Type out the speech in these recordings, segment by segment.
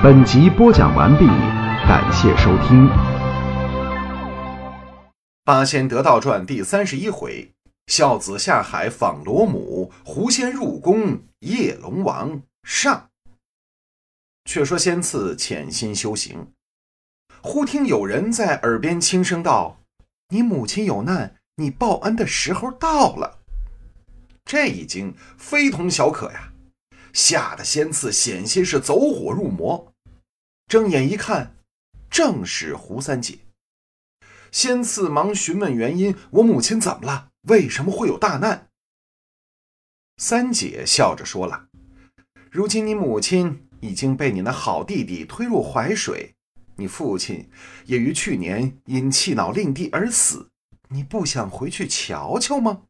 本集播讲完毕，感谢收听。八仙得道传第三十一回：孝子下海访罗母，狐仙入宫夜龙王上。却说仙次潜心修行，忽听有人在耳边轻声道：“你母亲有难，你报恩的时候到了。”这一惊非同小可呀，吓得仙次险些是走火入魔。睁眼一看，正是胡三姐。仙次忙询问原因：“我母亲怎么了？为什么会有大难？”三姐笑着说了：“如今你母亲……”已经被你那好弟弟推入淮水，你父亲也于去年因气恼令弟而死，你不想回去瞧瞧吗？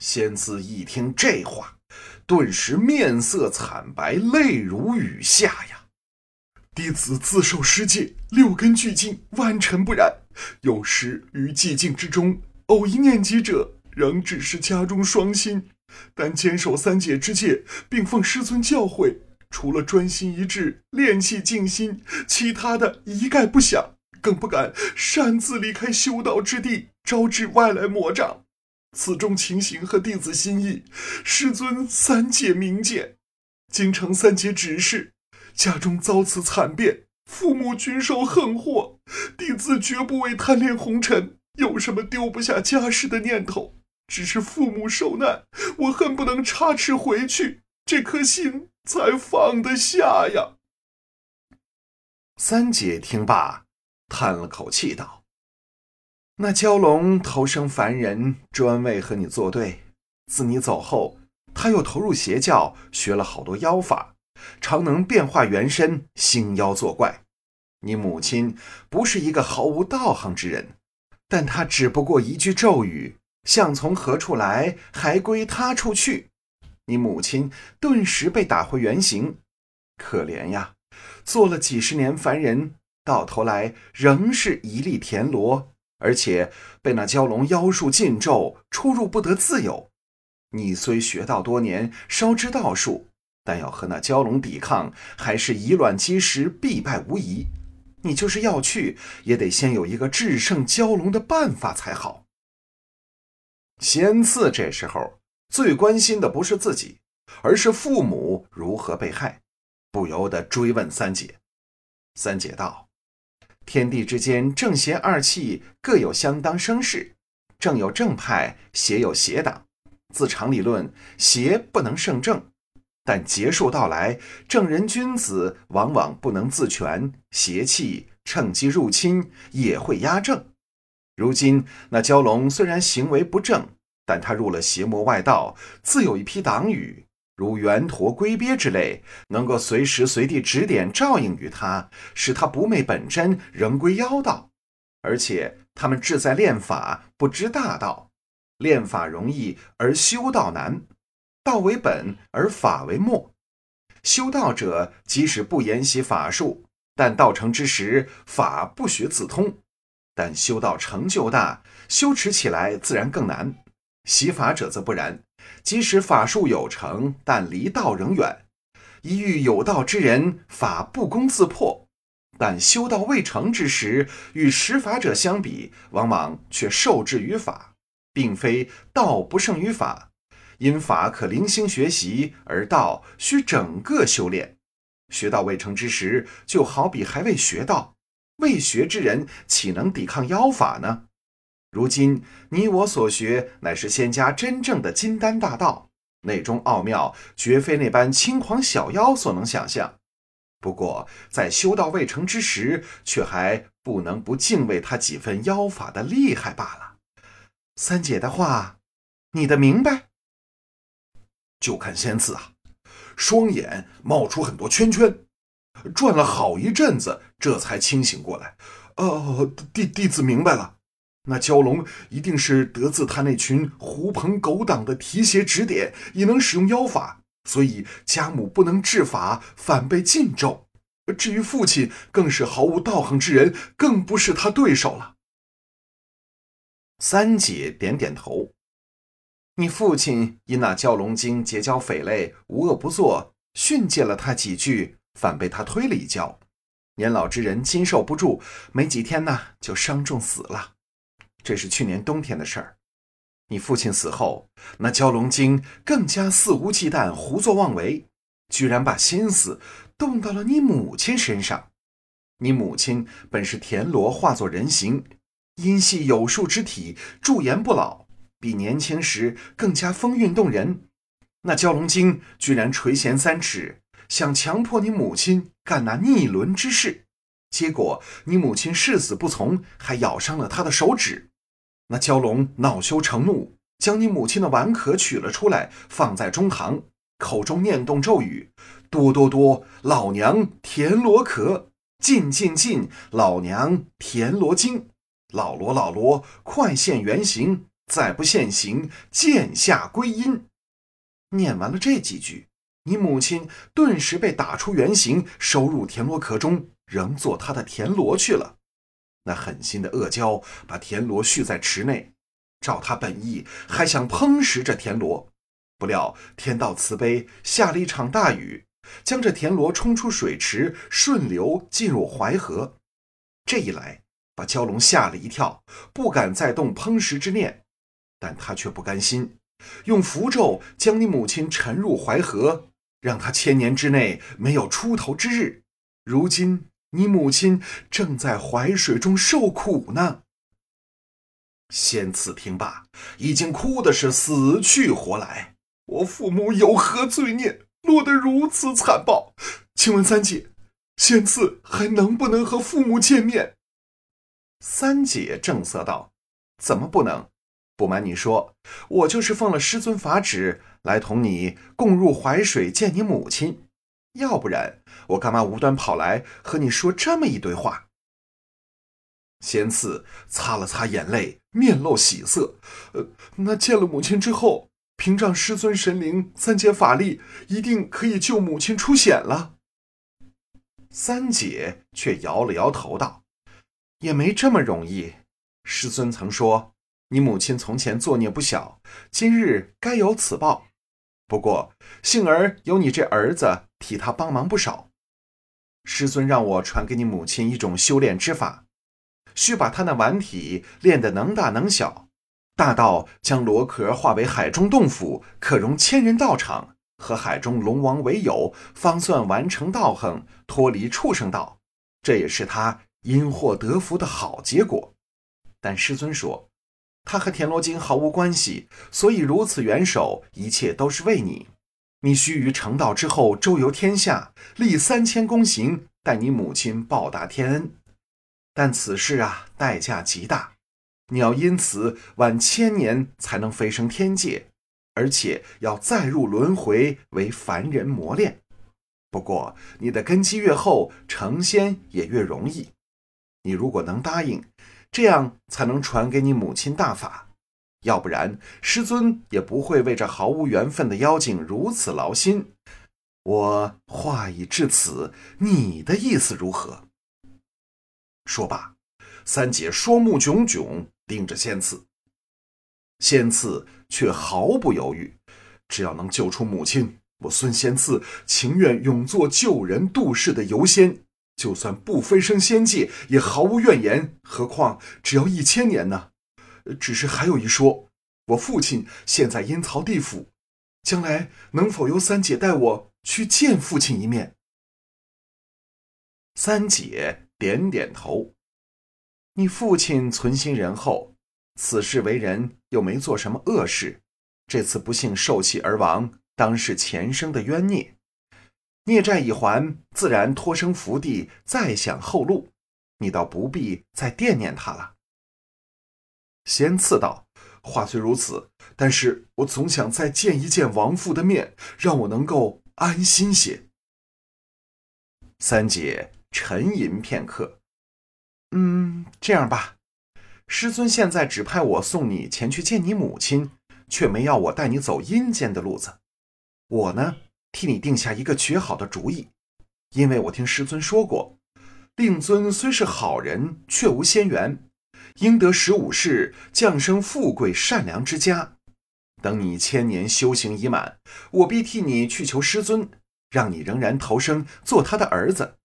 仙子一听这话，顿时面色惨白，泪如雨下呀！弟子自受师戒，六根俱净，万尘不染。有时于寂静之中，偶一念及者，仍只是家中双心。但坚守三界之戒，并奉师尊教诲。除了专心一致练气静心，其他的一概不想，更不敢擅自离开修道之地，招致外来魔障。此中情形和弟子心意，师尊三姐明鉴。京城三姐指示，家中遭此惨变，父母均受横祸，弟子绝不为贪恋红尘，有什么丢不下家事的念头。只是父母受难，我恨不能插翅回去，这颗心。才放得下呀！三姐听罢，叹了口气道：“那蛟龙投生凡人，专为和你作对。自你走后，他又投入邪教，学了好多妖法，常能变化原身，兴妖作怪。你母亲不是一个毫无道行之人，但他只不过一句咒语，像从何处来，还归他处去。”你母亲顿时被打回原形，可怜呀！做了几十年凡人，到头来仍是一粒田螺，而且被那蛟龙妖术禁咒，出入不得自由。你虽学道多年，稍知道术，但要和那蛟龙抵抗，还是以卵击石，必败无疑。你就是要去，也得先有一个制胜蛟龙的办法才好。仙赐这时候。最关心的不是自己，而是父母如何被害，不由得追问三姐。三姐道：“天地之间，正邪二气各有相当声势，正有正派，邪有邪党。自常理论，邪不能胜正，但劫数到来，正人君子往往不能自全，邪气趁机入侵，也会压正。如今那蛟龙虽然行为不正。”但他入了邪魔外道，自有一批党羽，如猿驼、龟鳖之类，能够随时随地指点、照应于他，使他不昧本真，仍归妖道。而且他们志在练法，不知大道。练法容易，而修道难。道为本，而法为末。修道者即使不研习法术，但道成之时，法不学自通。但修道成就大，修持起来自然更难。习法者则不然，即使法术有成，但离道仍远。一遇有道之人，法不攻自破；但修道未成之时，与识法者相比，往往却受制于法，并非道不胜于法。因法可零星学习，而道需整个修炼。学道未成之时，就好比还未学道，未学之人岂能抵抗妖法呢？如今你我所学，乃是仙家真正的金丹大道，内中奥妙绝非那般轻狂小妖所能想象。不过在修道未成之时，却还不能不敬畏他几分妖法的厉害罢了。三姐的话，你的明白？就看仙子啊，双眼冒出很多圈圈，转了好一阵子，这才清醒过来。哦，弟弟子明白了。那蛟龙一定是得自他那群狐朋狗党的提携指点，也能使用妖法，所以家母不能治法，反被禁咒。至于父亲，更是毫无道行之人，更不是他对手了。三姐点点头，你父亲因那蛟龙精结交匪类，无恶不作，训诫了他几句，反被他推了一跤。年老之人经受不住，没几天呢就伤重死了。这是去年冬天的事儿。你父亲死后，那蛟龙精更加肆无忌惮、胡作妄为，居然把心思动到了你母亲身上。你母亲本是田螺化作人形，因系有树之体，驻颜不老，比年轻时更加风韵动人。那蛟龙精居然垂涎三尺。想强迫你母亲干那逆伦之事，结果你母亲誓死不从，还咬伤了他的手指。那蛟龙恼羞成怒，将你母亲的碗壳取了出来，放在中堂，口中念动咒语：“多多多，老娘田螺壳；进进进，老娘田螺精。老罗老罗，快现原形！再不现形，剑下归阴。”念完了这几句。你母亲顿时被打出原形，收入田螺壳中，仍做她的田螺去了。那狠心的恶蛟把田螺蓄在池内，照他本意，还想烹食这田螺。不料天道慈悲，下了一场大雨，将这田螺冲出水池，顺流进入淮河。这一来，把蛟龙吓了一跳，不敢再动烹食之念。但他却不甘心，用符咒将你母亲沉入淮河。让他千年之内没有出头之日。如今你母亲正在淮水中受苦呢。仙次听罢，已经哭的是死去活来。我父母有何罪孽，落得如此惨报？请问三姐，仙次还能不能和父母见面？三姐正色道：“怎么不能？不瞒你说，我就是奉了师尊法旨。”来同你共入淮水见你母亲，要不然我干嘛无端跑来和你说这么一堆话？仙次擦了擦眼泪，面露喜色。呃，那见了母亲之后，凭仗师尊神灵、三姐法力，一定可以救母亲出险了。三姐却摇了摇头道：“也没这么容易。师尊曾说，你母亲从前作孽不小，今日该有此报。”不过，幸而有你这儿子替他帮忙不少。师尊让我传给你母亲一种修炼之法，需把他那顽体练得能大能小，大到将螺壳化为海中洞府，可容千人道场，和海中龙王为友，方算完成道行，脱离畜生道。这也是他因祸得福的好结果。但师尊说。他和田螺精毫无关系，所以如此援手，一切都是为你。你须于成道之后周游天下，立三千功行，待你母亲报答天恩。但此事啊，代价极大，你要因此晚千年才能飞升天界，而且要再入轮回为凡人磨练。不过你的根基越厚，成仙也越容易。你如果能答应。这样才能传给你母亲大法，要不然师尊也不会为这毫无缘分的妖精如此劳心。我话已至此，你的意思如何？说罢，三姐双目炯炯盯着仙次，仙次却毫不犹豫，只要能救出母亲，我孙仙次情愿永做救人度世的游仙。就算不飞升仙界，也毫无怨言。何况只要一千年呢？只是还有一说，我父亲现在阴曹地府，将来能否由三姐带我去见父亲一面？三姐点点头。你父亲存心仁厚，此事为人又没做什么恶事，这次不幸受气而亡，当是前生的冤孽。孽债已还，自然托生福地，再享后路。你倒不必再惦念他了。仙次道：“话虽如此，但是我总想再见一见亡父的面，让我能够安心些。”三姐沉吟片刻，嗯，这样吧，师尊现在只派我送你前去见你母亲，却没要我带你走阴间的路子。我呢？替你定下一个绝好的主意，因为我听师尊说过，令尊虽是好人，却无仙缘，应得十五世降生富贵善良之家。等你千年修行已满，我必替你去求师尊，让你仍然投生做他的儿子，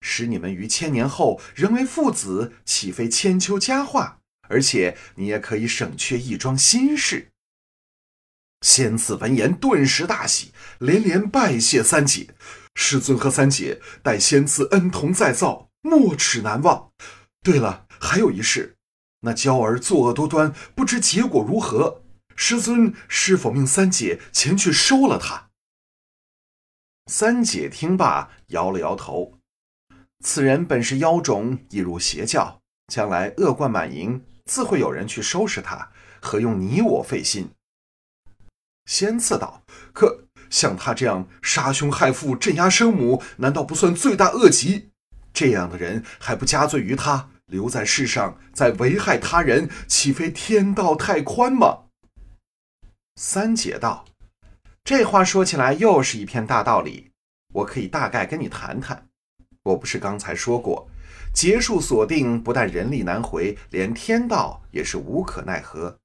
使你们于千年后仍为父子，岂非千秋佳话？而且你也可以省却一桩心事。仙子闻言顿时大喜，连连拜谢三姐。师尊和三姐待仙子恩同再造，没齿难忘。对了，还有一事，那娇儿作恶多端，不知结果如何。师尊是否命三姐前去收了他？三姐听罢，摇了摇头。此人本是妖种，已入邪教，将来恶贯满盈，自会有人去收拾他，何用你我费心？仙赐道：“可像他这样杀兄害父、镇压生母，难道不算罪大恶极？这样的人还不加罪于他，留在世上再危害他人，岂非天道太宽吗？”三姐道：“这话说起来又是一片大道理，我可以大概跟你谈谈。我不是刚才说过，劫数锁定，不但人力难回，连天道也是无可奈何。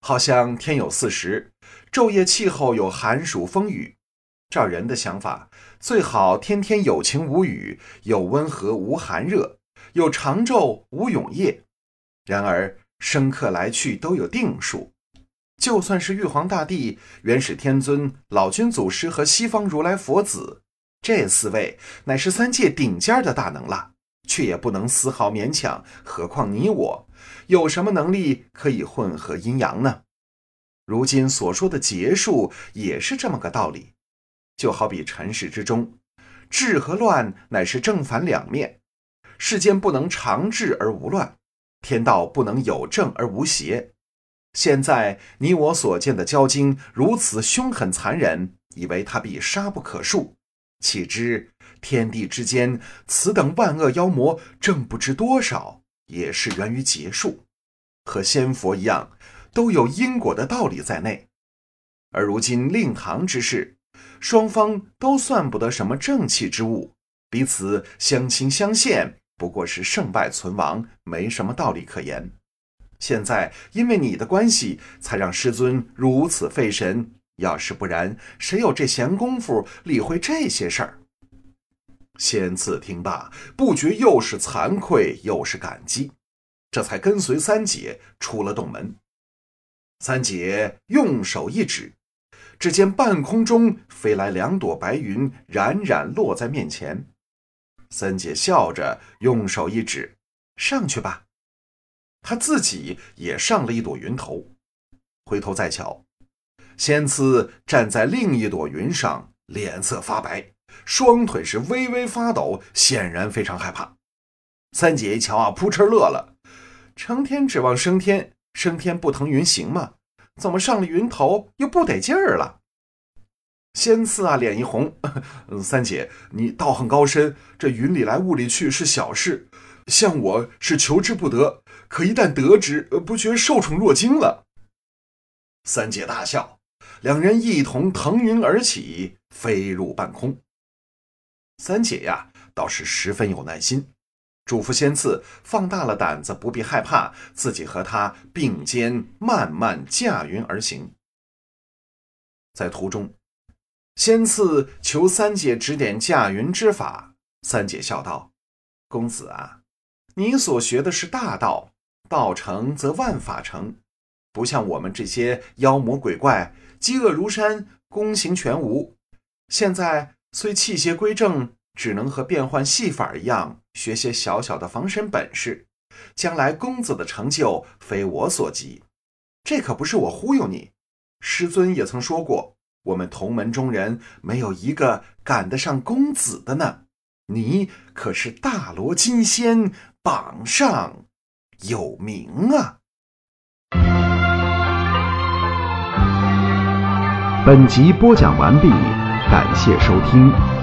好像天有四时，昼夜气候有寒暑风雨。照人的想法，最好天天有晴无雨，有温和无寒热，有长昼无永夜。然而生客来去都有定数。”就算是玉皇大帝、元始天尊、老君祖师和西方如来佛子，这四位乃是三界顶尖的大能了，却也不能丝毫勉强。何况你我，有什么能力可以混合阴阳呢？如今所说的劫数也是这么个道理。就好比尘世之中，治和乱乃是正反两面，世间不能长治而无乱，天道不能有正而无邪。现在你我所见的蛟精如此凶狠残忍，以为他必杀不可恕。岂知天地之间，此等万恶妖魔，正不知多少，也是源于劫数，和仙佛一样，都有因果的道理在内。而如今令堂之事，双方都算不得什么正气之物，彼此相亲相羡，不过是胜败存亡，没什么道理可言。现在因为你的关系，才让师尊如此费神。要是不然，谁有这闲工夫理会这些事儿？仙赐听罢，不觉又是惭愧又是感激，这才跟随三姐出了洞门。三姐用手一指，只见半空中飞来两朵白云，冉冉落在面前。三姐笑着用手一指：“上去吧。”他自己也上了一朵云头，回头再瞧，仙赐站在另一朵云上，脸色发白，双腿是微微发抖，显然非常害怕。三姐一瞧啊，扑哧乐了，成天指望升天，升天不腾云行吗？怎么上了云头又不得劲儿了？仙赐啊，脸一红，三姐你道行高深，这云里来雾里去是小事，像我是求之不得。可一旦得之，不觉受宠若惊了。三姐大笑，两人一同腾云而起，飞入半空。三姐呀，倒是十分有耐心，嘱咐仙赐放大了胆子，不必害怕，自己和他并肩慢慢驾云而行。在途中，仙赐求三姐指点驾云之法。三姐笑道：“公子啊，你所学的是大道。”道成则万法成，不像我们这些妖魔鬼怪，饥饿如山，功行全无。现在虽气邪归正，只能和变换戏法一样，学些小小的防身本事。将来公子的成就，非我所及。这可不是我忽悠你，师尊也曾说过，我们同门中人没有一个赶得上公子的呢。你可是大罗金仙榜上。有名啊！本集播讲完毕，感谢收听。